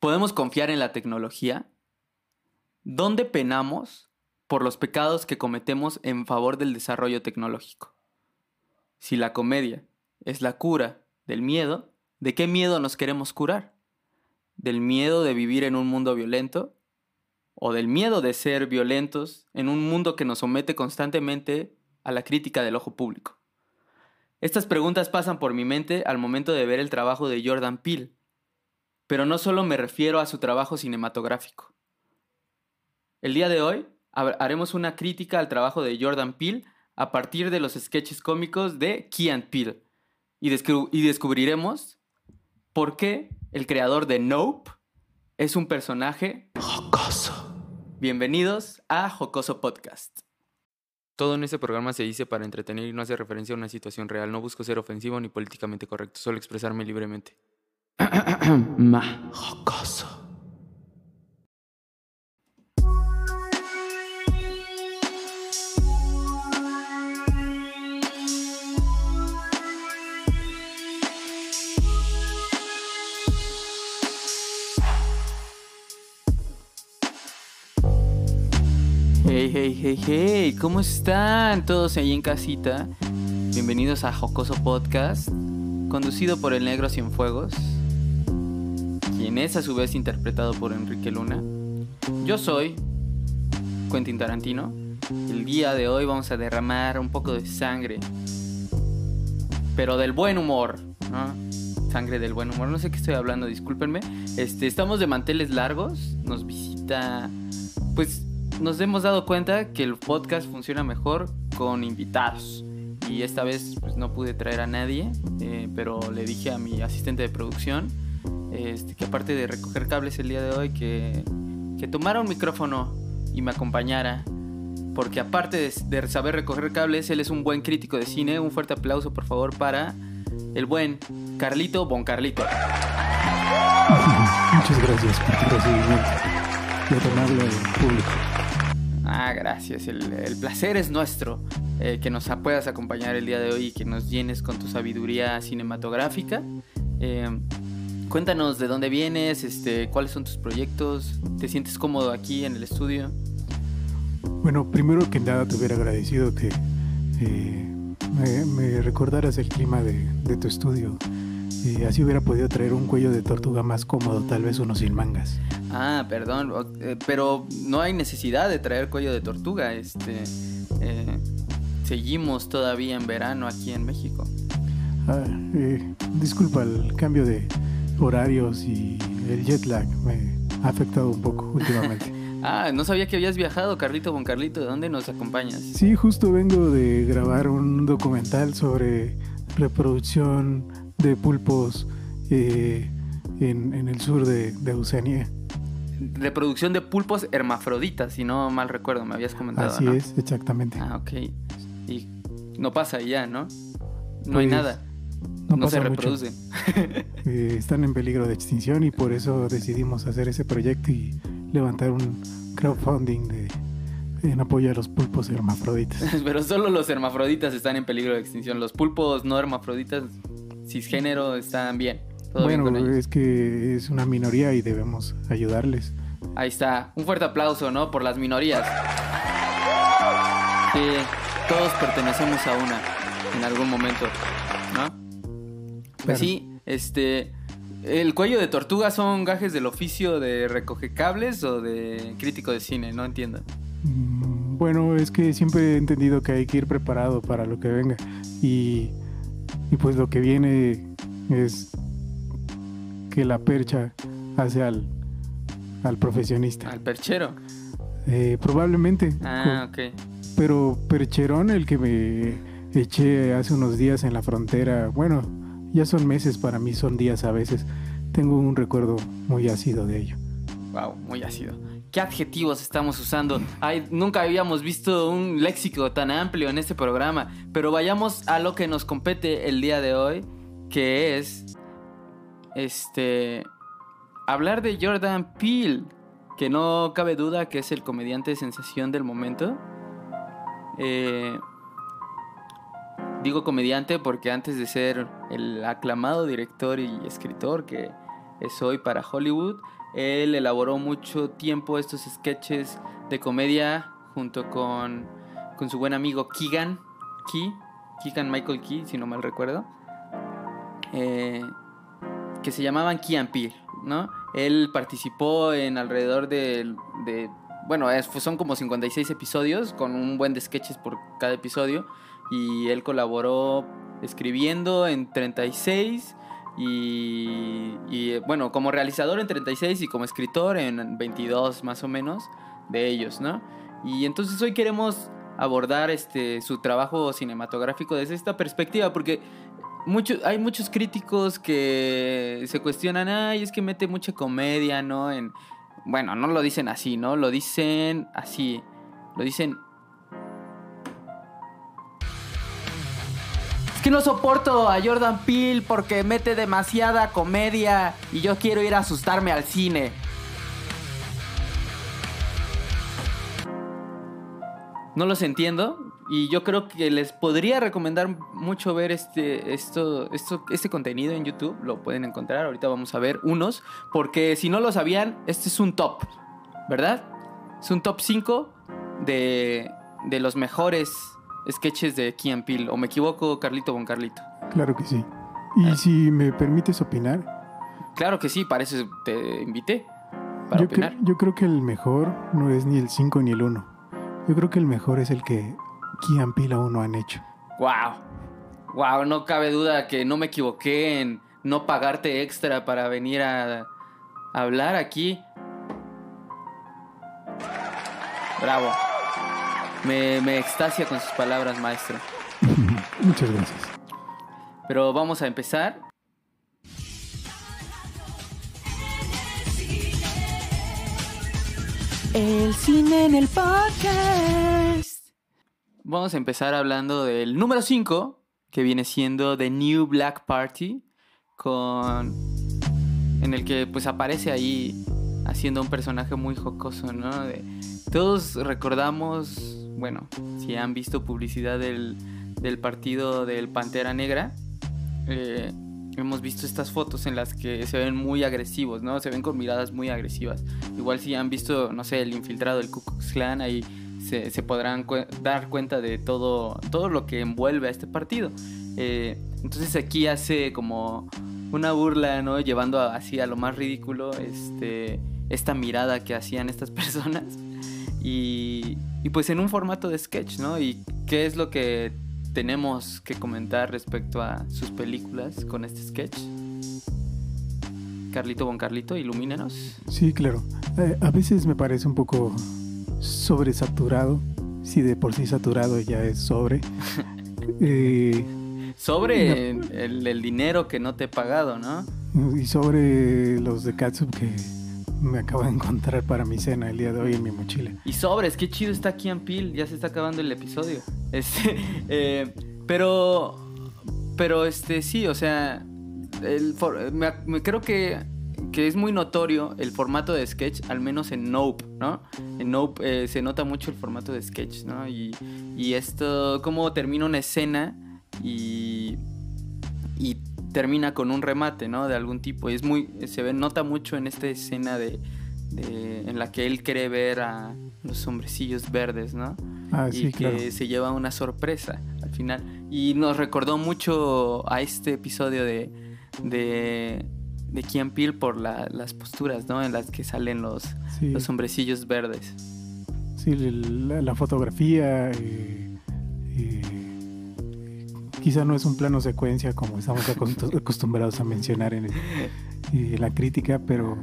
¿Podemos confiar en la tecnología? ¿Dónde penamos por los pecados que cometemos en favor del desarrollo tecnológico? Si la comedia es la cura del miedo, ¿de qué miedo nos queremos curar? ¿Del miedo de vivir en un mundo violento? ¿O del miedo de ser violentos en un mundo que nos somete constantemente a la crítica del ojo público? Estas preguntas pasan por mi mente al momento de ver el trabajo de Jordan Peele, pero no solo me refiero a su trabajo cinematográfico. El día de hoy haremos una crítica al trabajo de Jordan Peele a partir de los sketches cómicos de Key and Peele y, y descubriremos por qué el creador de Nope es un personaje jocoso. Bienvenidos a Jocoso Podcast. Todo en este programa se dice para entretener y no hace referencia a una situación real. No busco ser ofensivo ni políticamente correcto, solo expresarme libremente. Ma. Jocoso. Hey, hey, hey, hey, ¿cómo están todos ahí en casita? Bienvenidos a Jocoso Podcast, conducido por el negro Cienfuegos quien es a su vez interpretado por Enrique Luna. Yo soy Quentin Tarantino. El día de hoy vamos a derramar un poco de sangre, pero del buen humor, Sangre del buen humor, no sé qué estoy hablando, discúlpenme. Este, estamos de manteles largos, nos visita, pues nos hemos dado cuenta que el podcast funciona mejor con invitados. Y esta vez pues, no pude traer a nadie, eh, pero le dije a mi asistente de producción este, que aparte de recoger cables el día de hoy, que, que tomara un micrófono y me acompañara. Porque aparte de, saber recoger cables, él es un buen crítico de cine. Un fuerte aplauso, por favor, para el buen Carlito Bon Carlito. Muchas gracias por tu recibimiento y público. Ah, gracias. El, placer es nuestro. Eh, que nos puedas acompañar el día de hoy y que nos llenes con tu sabiduría cinematográfica. Eh, Cuéntanos de dónde vienes, este, cuáles son tus proyectos, ¿te sientes cómodo aquí en el estudio? Bueno, primero que nada te hubiera agradecido que eh, me, recordaras el clima de, tu estudio. Y así hubiera podido traer un cuello de tortuga más cómodo, tal vez uno sin mangas. Ah, perdón, eh, pero no hay necesidad de traer cuello de tortuga. Este, eh, seguimos todavía en verano aquí en México. Ah, disculpa el cambio de, horarios y el jet lag me ha afectado un poco últimamente. ah, no sabía que habías viajado, Carlito con Carlito. ¿De dónde nos acompañas? Sí, justo vengo de grabar un documental sobre reproducción de pulpos eh, en, el sur de, de Oceanía. Reproducción de pulpos hermafroditas, si no mal recuerdo, me habías comentado. Así es, exactamente. Ah, ok. Y no pasa ya, ¿no? No hay pues, nada no, se reproducen. Eh, están en peligro de extinción y por eso decidimos hacer ese proyecto y levantar un crowdfunding de, en apoyo a los pulpos hermafroditas. Pero solo los hermafroditas están en peligro de extinción. Los pulpos no hermafroditas cisgénero están bien. bueno, es que es una minoría y debemos ayudarles. Ahí está. Un fuerte aplauso, ¿no? Por las minorías. Que todos pertenecemos a una en algún momento, ¿no? Pues sí, este. ¿El cuello de tortuga son gajes del oficio de recoge cables o de crítico de cine? No entiendo. Mm, bueno, es que siempre he entendido que hay que ir preparado para lo que venga. Y, y pues lo que viene es que la percha hace al, al profesionista. ¿Al perchero? Eh, probablemente. Ah, ok. Pero percherón, el que me eché hace unos días en la frontera, bueno, ya son meses para mí, son días a veces. Tengo un recuerdo muy ácido de ello. Wow, muy ácido. ¿Qué adjetivos estamos usando? Ay, nunca habíamos visto un léxico tan amplio en este programa, pero vayamos a lo que nos compete el día de hoy, que es este hablar de Jordan Peele, que no cabe duda que es el comediante de sensación del momento. Eh, Digo comediante porque antes de ser el aclamado director y escritor que es hoy para Hollywood. Él elaboró mucho tiempo estos sketches de comedia junto con, con su buen amigo Keegan Key, Keegan Michael Key, si no mal recuerdo, eh, que se llamaban Key and ¿no? Él participó en alrededor de, de bueno, son como 56 episodios con un buen de sketches por cada episodio y él colaboró escribiendo en 36 y, y, bueno, como realizador en 36 y como escritor en 22 más o menos de ellos, ¿no? Y entonces hoy queremos abordar este, su trabajo cinematográfico desde esta perspectiva, porque mucho, hay muchos críticos que se cuestionan, ay, es que mete mucha comedia, ¿no? En, bueno, no lo dicen así, ¿no? Lo dicen así, lo dicen... Es que no soporto a Jordan Peele porque mete demasiada comedia y yo quiero ir a asustarme al cine. no los entiendo y yo creo que les podría recomendar mucho ver este, esto, esto, este contenido en YouTube. Lo pueden encontrar. Ahorita vamos a ver unos. Porque si no lo sabían, este es un top. ¿Verdad? Es un top 5 de, de los mejores sketches de Key and Peele. ¿O me equivoco, Carlito Bon Carlito? Claro que sí. Y Ah. si me permites opinar, Claro que sí, para eso te invité. Para yo, opinar. cre- yo creo que el mejor no es ni el 5 ni el 1. Yo creo que el mejor es el que Key and Peele aún no han hecho. Wow. Wow, no cabe duda que no me equivoqué en no pagarte extra para venir a, a hablar aquí. Bravo. Me, me extasia con sus palabras, maestro. Muchas gracias. Pero vamos a empezar. El cine en el podcast. Vamos a empezar hablando del número 5, que viene siendo The New Black Party, con en el que pues aparece ahí haciendo un personaje muy jocoso, ¿no? De- todos recordamos, bueno, si han visto publicidad del, del partido del Pantera Negra, eh, hemos visto estas fotos en las que se ven muy agresivos, ¿no? Se ven con miradas muy agresivas. Igual si han visto, no sé, el infiltrado del Ku Klux Klan, ahí se, podrán dar cuenta de todo, todo lo que envuelve a este partido. Eh, entonces aquí hace como una burla, ¿no? Llevando así a lo más ridículo este, esta mirada que hacían estas personas. Y, y pues en un formato de sketch, ¿no? Y qué es lo que tenemos que comentar respecto a sus películas con este sketch. Carlito Bon Carlito, ilumínanos. Sí, claro. Eh, a veces me parece un poco sobresaturado. Si de por sí saturado ya es sobre. Eh, Sobre el, el dinero que no te he pagado, ¿no? y sobre los de Katsup que me acabo de encontrar para mi cena el día de hoy en mi mochila. Y sobres, qué chido está Key and Peele, ya se está acabando el episodio. Este, eh, pero, pero este, sí, o sea, el me, creo que, que es muy notorio el formato de sketch, al menos en Nope, ¿no? En Nope eh, se nota mucho el formato de sketch, ¿no? Y, y esto, cómo termina una escena y termina con un remate, ¿no? De algún tipo. Y es muy, se ve, nota mucho en esta escena de, de- en la que él quiere ver a los hombrecillos verdes, ¿no? Ah, y sí, que claro. se lleva una sorpresa al final. Y nos recordó mucho a este episodio de, de, de Key and Peele por la- las posturas, ¿no? En las que salen los, Sí, los hombrecillos verdes. sí, la, la fotografía. eh, eh, quizá no es un plano secuencia como estamos acostu- acostumbrados a mencionar en, en la crítica, pero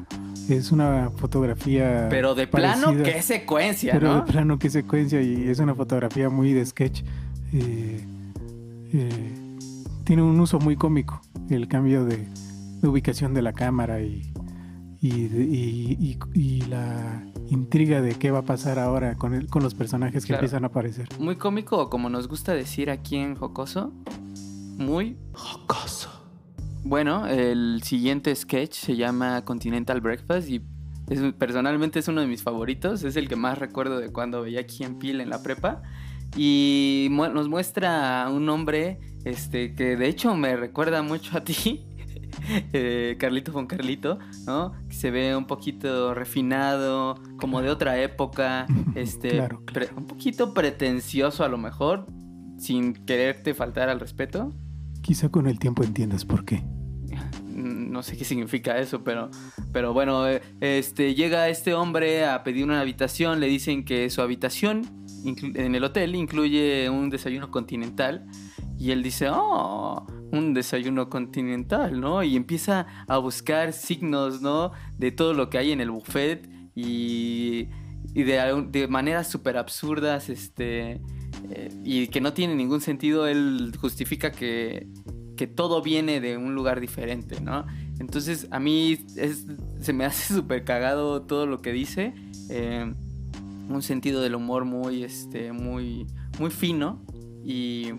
es una fotografía. Pero de plano, qué secuencia, Pero ¿no? de plano qué secuencia y es una fotografía muy de sketch. Eh, eh, tiene un uso muy cómico, el cambio de, de ubicación de la cámara y, y, de- y- y- y la intriga de qué va a pasar ahora con, el- con los personajes que Claro. empiezan a aparecer. Muy cómico, o como nos gusta decir aquí en Jocoso. Muy jocoso. Bueno, el siguiente sketch se llama Continental Breakfast y es, personalmente es uno de mis favoritos. Es el que más recuerdo de cuando veía Key and Peele en la prepa. Y mu- nos muestra a un hombre este, que de hecho me recuerda mucho a ti. eh, Carlito con Carlito, ¿no? Se ve un poquito refinado, como de otra época, este, Claro, un poquito pretencioso a lo mejor, sin quererte faltar al respeto. Quizá con el tiempo entiendas por qué. No sé qué significa eso, pero, pero bueno, eh, este, llega este hombre a pedir una habitación, le dicen que su habitación en el hotel incluye un desayuno continental y él dice, oh, un desayuno continental, ¿no? Y empieza a buscar signos, ¿no? De todo lo que hay en el buffet y, y de, de maneras súper absurdas, este, eh, y que no tiene ningún sentido, él justifica que, que todo viene de un lugar diferente, ¿no? Entonces a mí se me hace súper cagado todo lo que dice. eh, un sentido del humor muy, este, muy, muy fino. Y,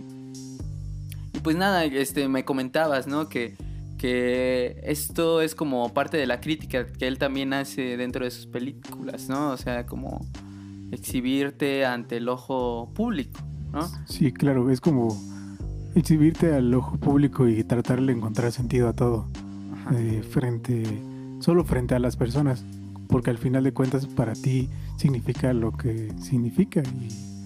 y pues nada, este, me comentabas, ¿no? Que, que esto es como parte de la crítica que él también hace dentro de sus películas, ¿no? O sea, como exhibirte ante el ojo público, ¿no? Sí, claro, es como exhibirte al ojo público y tratar de encontrar sentido a todo. Ajá. eh, frente, solo frente a las personas, porque al final de cuentas para ti significa lo que significa y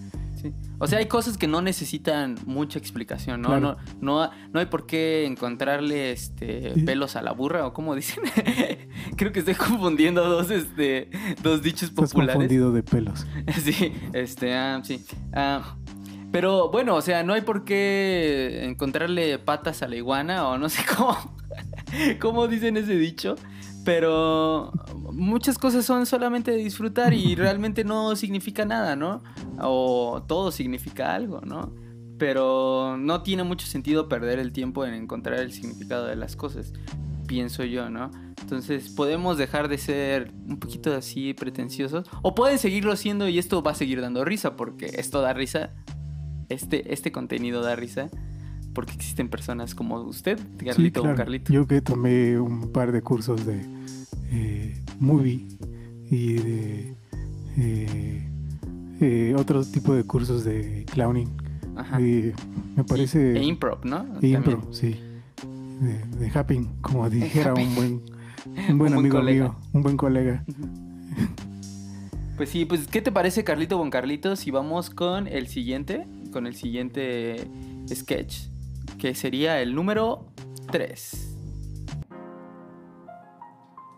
Sí. O sea, hay cosas que no necesitan mucha explicación, ¿no? Claro. No, no, no hay por qué encontrarle este pelos a la burra, o como dicen. Creo que estoy confundiendo dos, este, dos dichos estás populares. confundido de pelos. Sí, este, ah, sí. Ah, pero bueno, o sea, no hay por qué encontrarle patas a la iguana, o no sé cómo, cómo dicen ese dicho. Pero muchas cosas son solamente de disfrutar y realmente no significa nada, ¿no? O todo significa algo, ¿no? Pero no tiene mucho sentido perder el tiempo en encontrar el significado de las cosas, pienso yo, ¿no? Entonces podemos dejar de ser un poquito así pretenciosos o pueden seguirlo siendo y esto va a seguir dando risa porque esto da risa, este, este contenido da risa porque existen personas como usted, Carlito Sí, o claro. Carlito. Yo que tomé un par de cursos de eh, movie y de eh, eh, otro tipo de cursos de clowning. Ajá. me parece... E improv, ¿no? e impro, También. sí. De, de happing, como dijera un buen, un buen Un amigo mío, un buen colega. Pues sí, pues ¿qué te parece Carlito con Carlito si vamos con el siguiente, con el siguiente sketch, que sería el número 3.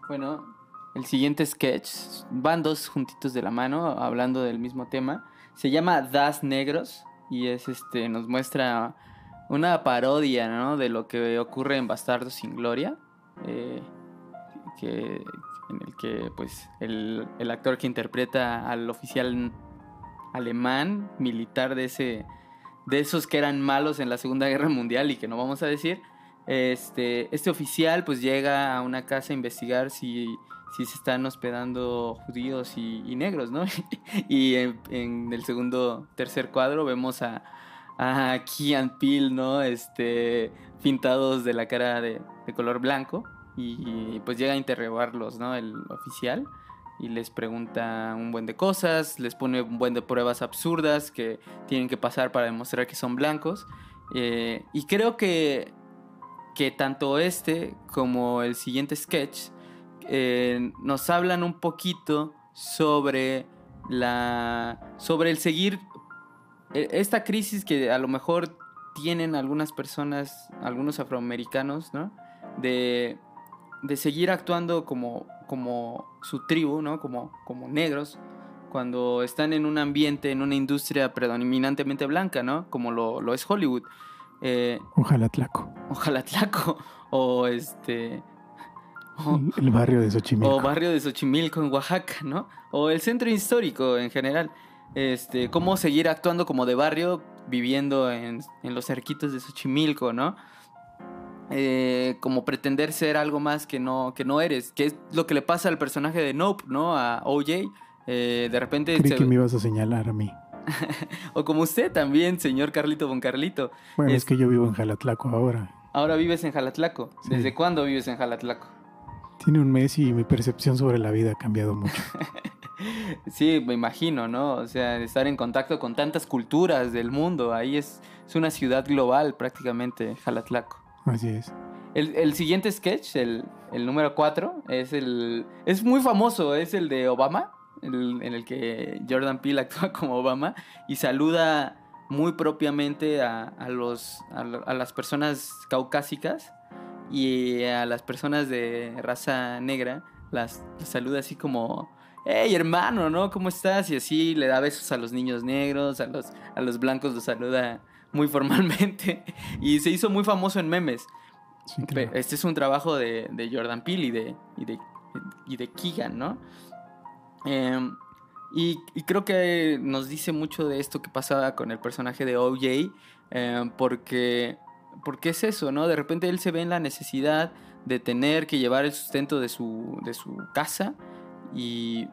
Bueno, el siguiente sketch, van dos juntitos de la mano hablando del mismo tema, se llama Das Negros y es este nos muestra una parodia, ¿no? de lo que ocurre en Bastardos sin Gloria. eh, que, en el que pues el, el actor que interpreta al oficial alemán militar de ese de esos que eran malos en la Segunda Guerra Mundial y que no vamos a decir este este oficial pues llega a una casa a investigar si si se están hospedando judíos y, y negros no y en, el segundo tercer cuadro vemos a a Kian Peel no este pintados de la cara de, de color blanco y pues llega a interrogarlos, ¿no? El oficial y les pregunta un buen de cosas, les pone un buen de pruebas absurdas que tienen que pasar para demostrar que son blancos. Eh, y creo que, que tanto este como el siguiente sketch eh, nos hablan un poquito sobre la sobre el seguir eh, esta crisis que a lo mejor tienen algunas personas, algunos afroamericanos, ¿no? De, de seguir actuando como, como su tribu, ¿no? Como, como negros, cuando están en un ambiente, en una industria predominantemente blanca, ¿no? Como lo, lo es Hollywood. Eh, Ojalá Tlaco. ojalá Tlaco, o este... o- El barrio de Xochimilco. o barrio de Xochimilco en Oaxaca, ¿no? O el centro histórico en general. Este, cómo seguir actuando como de barrio viviendo en, en los cerquitos de Xochimilco, ¿no? Eh, como pretender ser algo más que no, que no eres, que es lo que le pasa al personaje de Nope, ¿no? A OJ. Eh, de repente, Creí se- que me ibas a señalar a mí. o como usted también, señor Carlito Bon Carlito. Bueno, es, Es- que yo vivo en Jalatlaco ahora. Ahora vives en Jalatlaco. Sí. ¿Desde cuándo vives en Jalatlaco? Tiene un mes y mi percepción sobre la vida ha cambiado mucho. Sí, me imagino, ¿no? O sea, estar en contacto con tantas culturas del mundo. Ahí es, es una ciudad global prácticamente, Jalatlaco. Así es. El, el siguiente sketch, el, el número 4, es el. Es muy famoso, es el de Obama, en el que Jordan Peele actúa como Obama y saluda muy propiamente a, a los, a, lo- a las personas caucásicas y a las personas de raza negra las, las saluda así como, hey hermano, ¿no? ¿Cómo estás? Y así le da besos a los niños negros, a los, a los blancos los saluda muy formalmente y se hizo muy famoso en memes. Sí, Pe- claro. Este es un trabajo de, de Jordan Peele y de, y de, y de Keegan, ¿no? Em, y, y creo que nos dice mucho de esto que pasaba con el personaje de OJ, em, porque, porque es eso, ¿no? De repente él se ve en la necesidad de tener que llevar el sustento de su, de su casa y,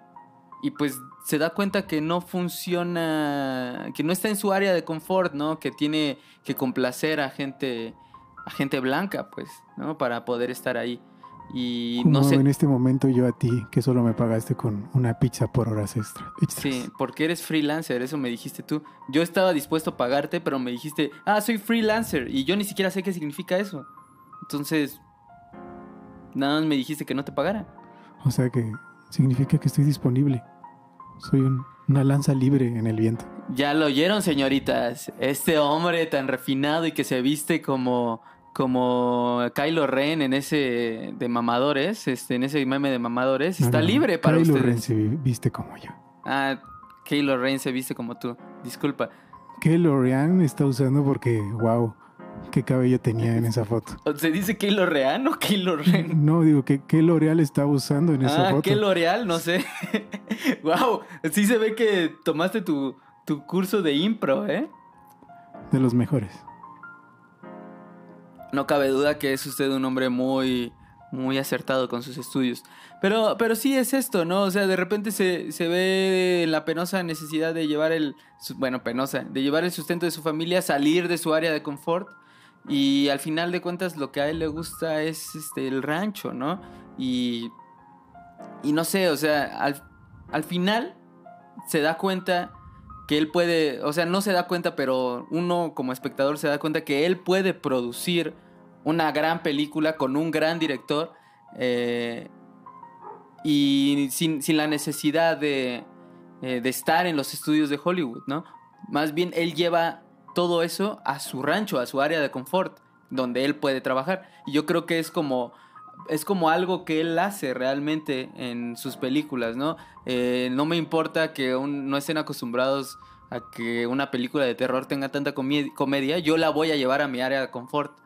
y pues se da cuenta que no funciona, que no está en su área de confort, ¿no? Que tiene que complacer a gente, a gente blanca, pues, ¿no? Para poder estar ahí. Y no sé, en este momento yo a ti, que solo me pagaste con una pizza por horas extra. extras. Sí, porque eres freelancer, eso me dijiste tú. Yo estaba dispuesto a pagarte, pero me dijiste, ah, soy freelancer, y yo ni siquiera sé qué significa eso. Entonces, nada más me dijiste que no te pagara. O sea que significa que estoy disponible. Soy un- una lanza libre en el viento. Ya lo oyeron, señoritas. Este hombre tan refinado y que se viste como como Kylo Ren en ese de mamadores, este, en ese meme de mamadores, No, está no, libre para Kylo ustedes. Ren se vi- viste como yo. Ah, Kylo Ren se viste como tú. Disculpa. Kylo Ren está usando porque, wow, qué cabello tenía en esa foto. ¿Se dice Kylo Ren o Kylo Ren? No, digo, que qué L'Oreal estaba usando en esa Ah, foto. ¿qué L'Oreal? No sé. wow, sí se ve que tomaste tu, tu curso de impro, ¿eh? De los mejores. No cabe duda que es usted un hombre muy, muy acertado con sus estudios. Pero, pero sí es esto, ¿no? O sea, de repente se, se ve la penosa necesidad de llevar el, bueno, penosa, de llevar el sustento de su familia, salir de su área de confort. Y al final de cuentas lo que a él le gusta es este, el rancho, ¿no? Y, y no sé, o sea, al, al final se da cuenta que él puede, o sea, no se da cuenta, pero uno como espectador se da cuenta que él puede producir una gran película con un gran director eh, y sin, sin la necesidad de, eh, de estar en los estudios de Hollywood, ¿no? Más bien él lleva todo eso a su rancho, a su área de confort, donde él puede trabajar. Y yo creo que es como es como algo que él hace realmente en sus películas, ¿no? Eh, no me importa que un- no estén acostumbrados a que una película de terror tenga tanta comedia, yo la voy a llevar a mi área de confort.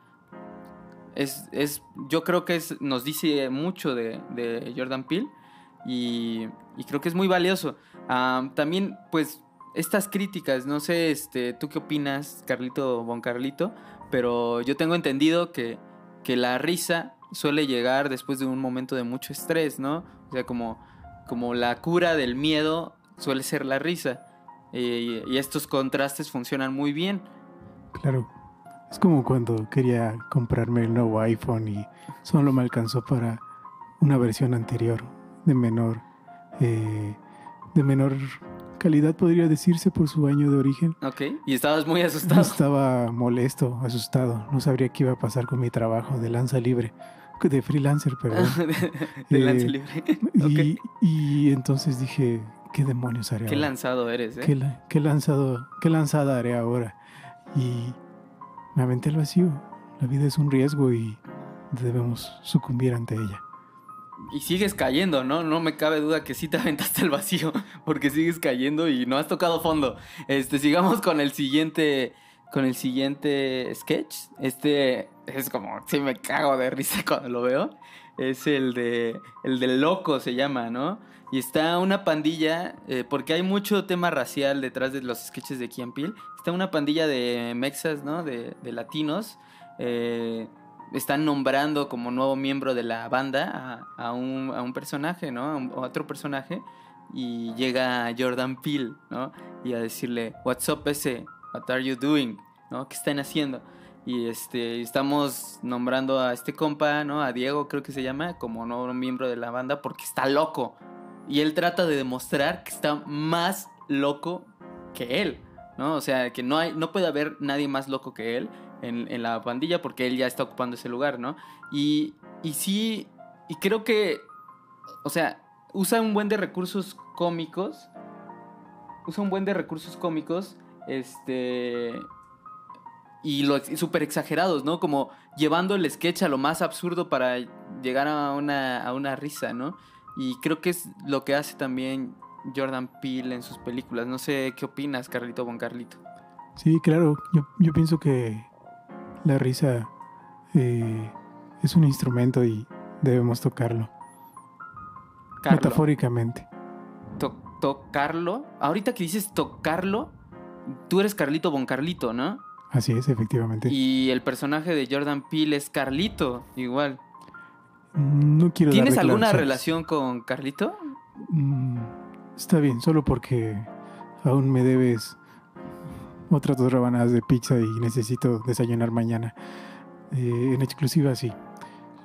Es, es, yo creo que nos dice mucho de, Jordan Peele y, y creo que es muy valioso. Ah, también, pues, estas críticas, no sé, este, ¿tú qué opinas, Carlito Bon Carlito? Pero yo tengo entendido que, que la risa suele llegar después de un momento de mucho estrés, ¿no? O sea, como, como la cura del miedo suele ser la risa. Eh, y estos contrastes funcionan muy bien. Claro. Es como cuando quería comprarme el nuevo iPhone y solo me alcanzó para una versión anterior de menor eh, de menor calidad podría decirse por su año de origen. ¿Ok? Y estabas muy asustado. Estaba molesto, asustado. No sabría qué iba a pasar con mi trabajo de lanza libre, de freelancer, perdón. de Eh, lance libre. y, y entonces dije, ¿qué demonios haré Qué ahora? lanzado eres, ¿eh? ¿Qué, la- qué lanzado, ¿Qué lanzada haré ahora? Y me aventé al vacío. La vida es un riesgo y debemos sucumbir ante ella. Y sigues cayendo, ¿no? No me cabe duda que sí te aventaste al vacío, porque sigues cayendo y no has tocado fondo. Este, sigamos con el siguiente, con el siguiente sketch. Este es como, sí me cago de risa cuando lo veo. Es el de, el de loco se llama, ¿no? Y está una pandilla, eh, porque hay mucho tema racial detrás de los sketches de Key Peele. Está una pandilla de mexas, ¿no? De, de latinos. eh, están nombrando como nuevo miembro de la banda a, a un, a un personaje, ¿no? A, otro personaje. Y llega Jordan Peele, ¿no? Y a decirle, What's up ese? What are you doing? ¿No? ¿Qué están haciendo? Y este, estamos nombrando a este compa, ¿no? A Diego, creo que se llama, como nuevo miembro de la banda porque está loco. Y él trata de demostrar que está más loco que él, ¿no? O sea, que no, hay, no puede haber nadie más loco que él. En, en la pandilla porque él ya está ocupando ese lugar, ¿no? Y, y sí, y creo que, o sea, usa un buen de recursos cómicos, usa un buen de recursos cómicos, este, y lo súper exagerados, ¿no? Como llevando el sketch a lo más absurdo para llegar a una, a una risa, ¿no? Y creo que es lo que hace también Jordan Peele en sus películas. No sé qué opinas, Carlito Bon Carlito. Sí, claro. Yo, yo pienso que la risa eh, es un instrumento y debemos tocarlo. Carlo. Metafóricamente. To- tocarlo. Ahorita que dices tocarlo, tú eres Carlito Bon Carlito, ¿no? Así es, efectivamente. Y el personaje de Jordan Peele es Carlito, igual. No quiero ¿Tienes alguna relación con Carlito? Mm, está bien, solo porque aún me debes otras dos rebanadas de pizza y necesito desayunar mañana. Eh, en exclusiva, sí.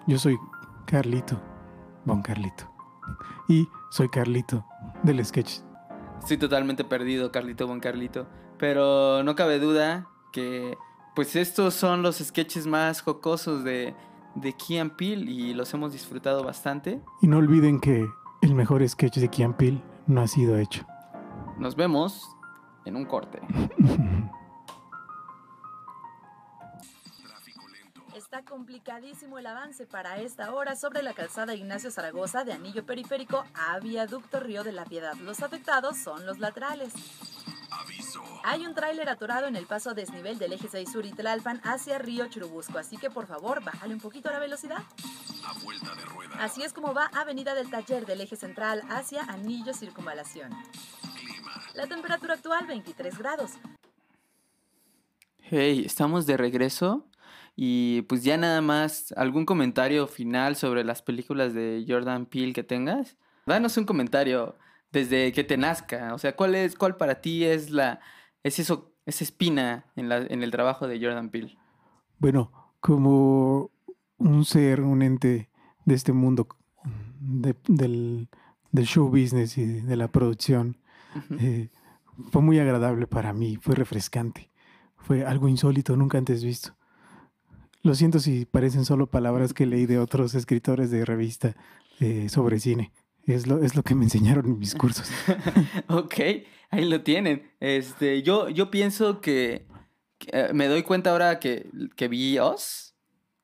Yo soy Carlito, Bon Carlito. Y soy Carlito del sketch. Estoy totalmente perdido, Carlito Bon Carlito. Pero no cabe duda que pues estos son los sketches más jocosos de, de Key and Peele y los hemos disfrutado bastante. Y no olviden que el mejor sketch de Kian Peele no ha sido hecho. Nos vemos en un corte. Está complicadísimo el avance para esta hora sobre la calzada Ignacio Zaragoza de Anillo Periférico a Viaducto Río de la Piedad. Los afectados son los laterales. Hay un tráiler atorado en el paso desnivel del eje 6 sur y Tlalpan hacia Río Churubusco, así que por favor, bájale un poquito la velocidad. Así es como va Avenida del Taller del eje central hacia Anillo Circunvalación. La temperatura actual 23 grados. Hey, estamos de regreso y pues ya nada más algún comentario final sobre las películas de Jordan Peele que tengas. Danos un comentario desde que te nazca, o sea, ¿cuál es cuál para ti es la es eso esa espina en la en el trabajo de Jordan Peele? Bueno, como un ser, un ente de este mundo de- del, del show business y de la producción, Ujú. eh, fue muy agradable para mí, fue refrescante, fue algo insólito, nunca antes visto. Lo siento si parecen solo palabras que leí de otros escritores de revista eh, sobre cine. Es lo, es lo que me enseñaron en mis cursos. Ok, ahí lo tienen. Este, yo, yo pienso que, que, eh, me doy cuenta ahora que, que vi Oz,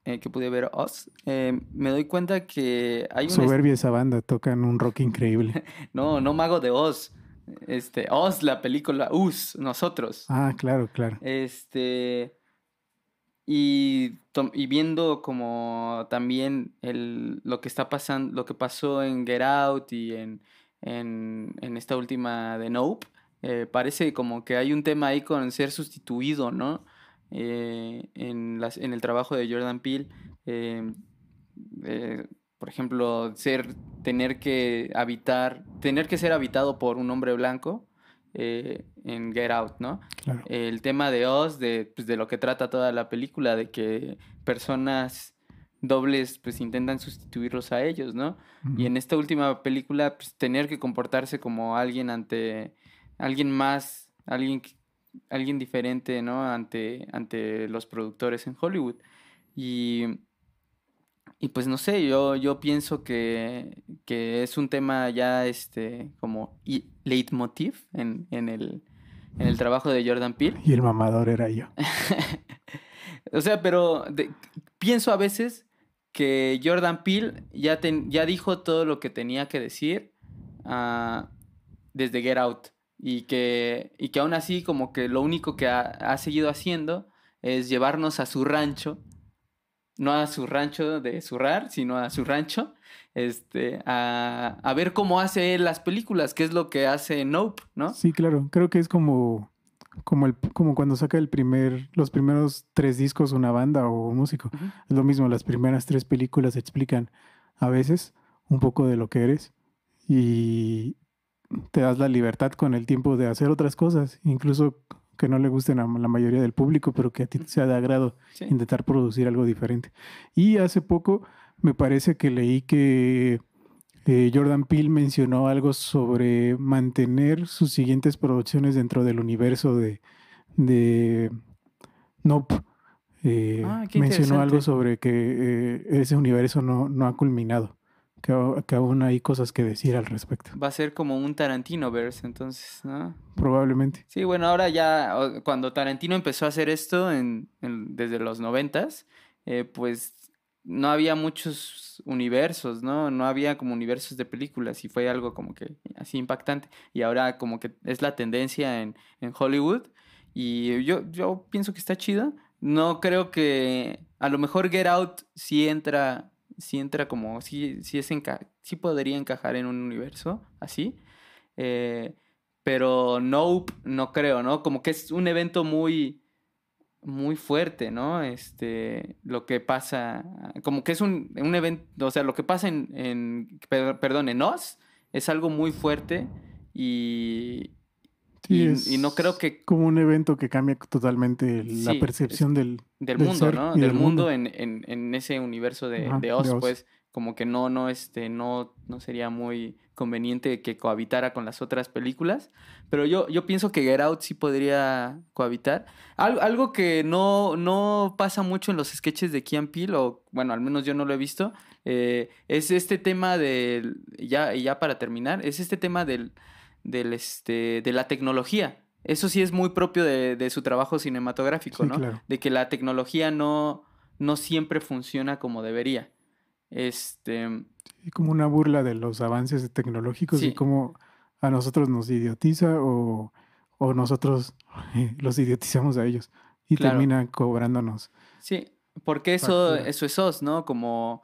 eh, que pude ver Oz, eh, me doy cuenta que hay un Soberbia esa banda, tocan un rock increíble. no, no Mago de Oz, este, Oz la película, Us, nosotros. Ah, claro, claro. Este. Y, y viendo como también el, lo que está pasando, lo que pasó en Get Out y en, en, en esta última de Nope, eh, parece como que hay un tema ahí con ser sustituido, ¿no? Eh, en, las, en el trabajo de Jordan Peele. eh, eh, por ejemplo, ser, tener que habitar, tener que ser habitado por un hombre blanco eh, en Get Out, ¿no? claro. el tema de Oz, de, pues, de lo que trata toda la película, de que personas dobles pues intentan sustituirlos a ellos, ¿no? Y en esta última película, pues tener que comportarse como alguien ante alguien más, alguien, que- alguien diferente, ¿no? Ante, ante los productores en Hollywood. Y, y pues no sé, yo, yo pienso que, que es un tema ya este como leitmotiv en, en el, en el trabajo de Jordan Peele. Y el mamador era yo. O sea, pero de- pienso a veces que Jordan Peele ya, ten- ya dijo todo lo que tenía que decir ah, desde Get Out. Y que, y que aún así como que lo único que ha, ha seguido haciendo es llevarnos a su rancho, no a su rancho de zurrar, sino a su rancho, este, a, a ver cómo hace él las películas, que es lo que hace Nope, ¿no? Sí, claro. Creo que es como, como, el, como cuando saca el primer, los primeros tres discos una banda o un músico. Es lo mismo, las primeras tres películas explican a veces un poco de lo que eres y te das la libertad con el tiempo de hacer otras cosas, incluso que no le gusten a la mayoría del público, pero que a ti sea de agrado Sí. intentar producir algo diferente. Y hace poco me parece que leí que eh, Jordan Peele mencionó algo sobre mantener sus siguientes producciones dentro del universo de, de Nope. eh, Ah, mencionó algo sobre que eh, ese universo no, no ha culminado, que, aún hay cosas que decir al respecto. Va a ser como un Tarantino verse, entonces, ¿no? Probablemente. Sí, bueno, ahora ya, cuando Tarantino empezó a hacer esto en, en- desde los noventas, eh, pues no había muchos universos, ¿no? No había como universos de películas y fue algo como que así impactante. Y ahora como que es la tendencia en, en Hollywood y yo, yo pienso que está chido. No creo que, a lo mejor Get Out sí entra, sí entra como, sí, sí, es enca- sí podría encajar en un universo así. Eh, pero Nope, no creo, ¿no? Como que es un evento muy, muy fuerte, ¿no? Este, lo que pasa, como que es un, un evento, o sea, lo que pasa en, en per- perdón, en Oz es algo muy fuerte y, Sí, y, es y no creo que como un evento que cambia totalmente la Sí, percepción del, del del mundo, ser ¿no? Del del mundo mundo. en, en, en ese universo de, Ajá, de de Oz, pues como que no, no, este, no, no sería muy conveniente que cohabitara con las otras películas. Pero yo, yo pienso que Get Out sí podría cohabitar. Algo, algo que no, no pasa mucho en los sketches de Key and Peele, o bueno, al menos yo no lo he visto, eh, es este tema del, ya, y ya para terminar, es este tema del, del este, de la tecnología. Eso sí es muy propio de, de su trabajo cinematográfico, Sí, ¿no? claro. De que la tecnología no, no siempre funciona como debería. Este, como una burla de los avances tecnológicos Sí. y cómo a nosotros nos idiotiza o, o nosotros los idiotizamos a ellos y Claro. terminan cobrándonos. sí, porque eso, Factura. eso es Oz, ¿no? Como,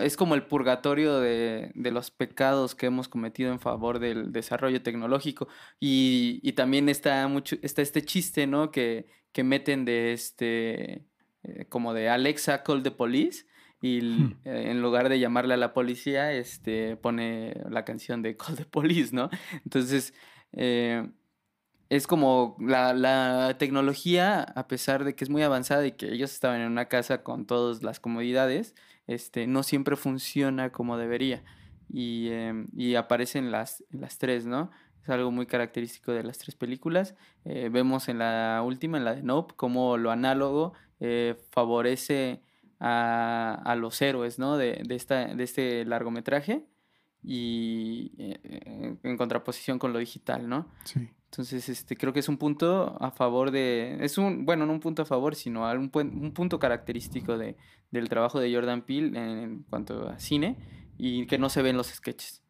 es como el purgatorio de, de los pecados que hemos cometido en favor del desarrollo tecnológico. Y, y también está mucho, está este chiste, ¿no? Que, que meten de este, eh, como de Alexa, call the police. Y Hmm. eh, en lugar de llamarle a la policía, este, pone la canción de Call the Police, ¿no? Entonces, eh, es como la, la tecnología, a pesar de que es muy avanzada y que ellos estaban en una casa con todas las comodidades, este, no siempre funciona como debería. Y, em, y aparecen las, las tres, ¿no? Es algo muy característico de las tres películas. Eh, vemos en la última, en la de Nope, cómo lo análogo eh, favorece a, a los héroes, ¿no? De, de, esta, de este largometraje y eh, eh, en contraposición con lo digital, ¿no? Sí. Entonces, este, creo que es un punto a favor de, es un, bueno, no un punto a favor, sino un, un punto característico de, del trabajo de Jordan Peele en, en cuanto a cine y que no se ve en los sketches.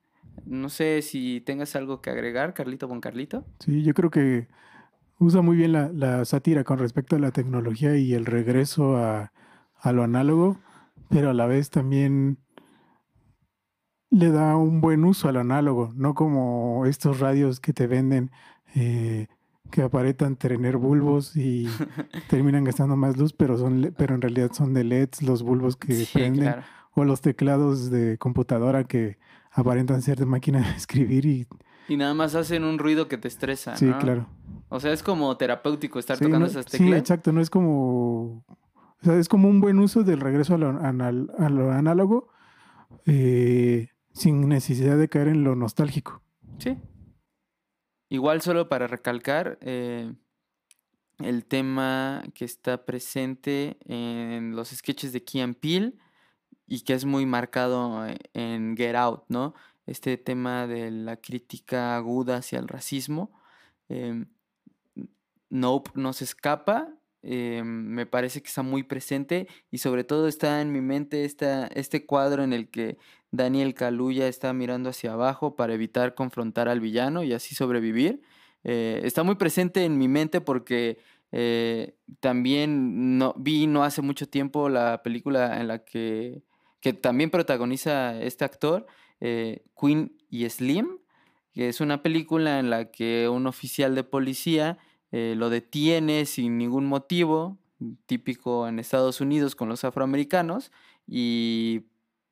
No sé si tengas algo que agregar, Carlito con Carlito. Sí, yo creo que usa muy bien la, la sátira con respecto a la tecnología y el regreso a, a lo análogo, pero a la vez también le da un buen uso al análogo, no como estos radios que te venden eh, que aparentan tener bulbos y terminan gastando más luz, pero son pero en realidad son de LEDs los bulbos que Sí, prenden claro. o los teclados de computadora que aparentan ser de máquina de escribir y Y nada más hacen un ruido que te estresa, sí, ¿no? claro. O sea, es como terapéutico estar Sí, tocando no- esas sí, teclas. exacto, no es como, o sea, es como un buen uso del regreso a lo, anal- a lo análogo eh, sin necesidad de caer en lo nostálgico. Sí. Igual solo para recalcar eh, el tema que está presente en los sketches de Key and Peele y que es muy marcado eh, en Get Out, ¿no? Este tema de la crítica aguda hacia el racismo. em, Nope no se escapa. eh, me parece que está muy presente y sobre todo está en mi mente esta, este cuadro en el que Daniel Kaluuya está mirando hacia abajo para evitar confrontar al villano y así sobrevivir. Eh, está muy presente en mi mente porque eh, también vi no hace mucho tiempo la película en la que, que también protagoniza este actor, eh, Queen y Slim, que es una película en la que un oficial de policía eh, lo detiene sin ningún motivo, típico en Estados Unidos con los afroamericanos, y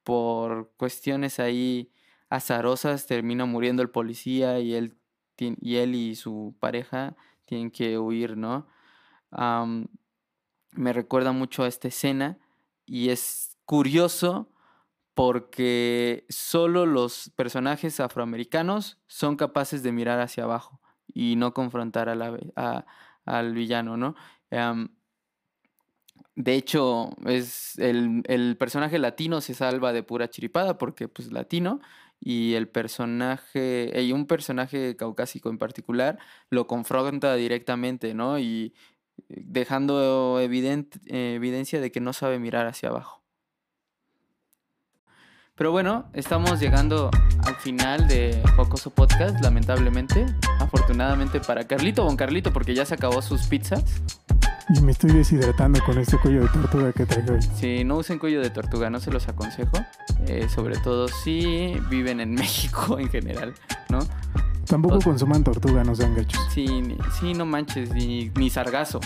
por cuestiones ahí azarosas termina muriendo el policía y él, y, él y su pareja tienen que huir, ¿no? Me recuerda mucho a esta escena y es curioso porque solo los personajes afroamericanos son capaces de mirar hacia abajo y no confrontar a la al villano, ¿no? De hecho, es el, el personaje latino se salva de pura chiripada porque pues latino y el personaje, y un personaje caucásico en particular, lo confronta directamente, ¿no? Y dejando evidente, evidencia de que no sabe mirar hacia abajo. Pero bueno, estamos llegando al final de Jocoso Podcast, lamentablemente. Afortunadamente para Carlito, bon Carlito, porque ya se acabó sus pizzas. Y me estoy deshidratando con este cuello de tortuga que traigo hoy. Sí, no usen cuello de tortuga, no se los aconsejo. Eh, sobre todo si viven en México en general, ¿no? Tampoco consuman tortuga, no sean gachos. Sí, sí, no manches, ni, ni sargazo.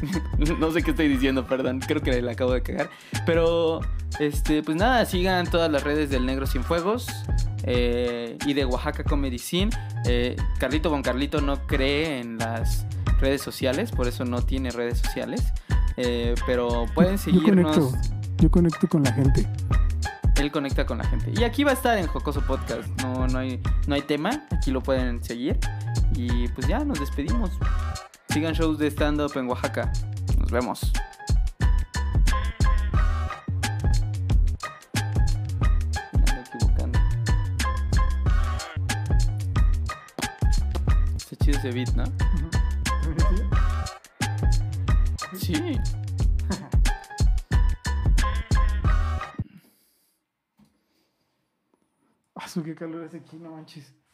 no sé qué estoy diciendo, perdón, creo que le acabo de cagar. Pero este, pues nada, sigan todas las redes del Negro Sin Fuegos eh, y de Oaxaca Comedy Scene. Eh, Carlito Bon Carlito no cree en las redes sociales, por eso no tiene redes sociales. Eh, pero pueden seguirnos. Yo conecto, yo conecto con la gente. Él conecta con la gente. Y aquí va a estar en Jocoso Podcast. No, no, hay, no hay tema. Aquí lo pueden seguir. Y pues ya nos despedimos. Sigan shows de stand-up en Oaxaca. Nos vemos. ese beat, ¿no? Sí. Ah, qué calor hace aquí, no manches.